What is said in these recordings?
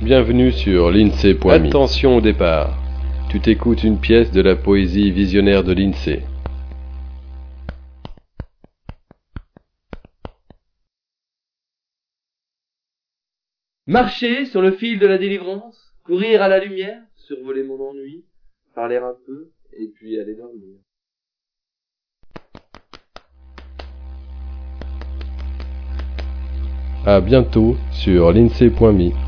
Bienvenue sur l'INSEE.me. Attention au départ. Tu t'écoutes une pièce de la poésie visionnaire de l'INSEE. Marcher sur le fil de la délivrance, courir à la lumière, survoler mon ennui, parler un peu, et puis aller dormir. À bientôt sur l'INSEE.me.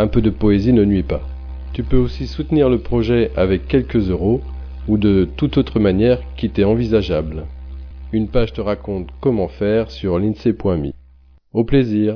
un peu de poésie ne nuit pas. Tu peux aussi soutenir le projet avec quelques euros ou de toute autre manière qui t'est envisageable. Une page te raconte comment faire sur l'INSEE.me. Au plaisir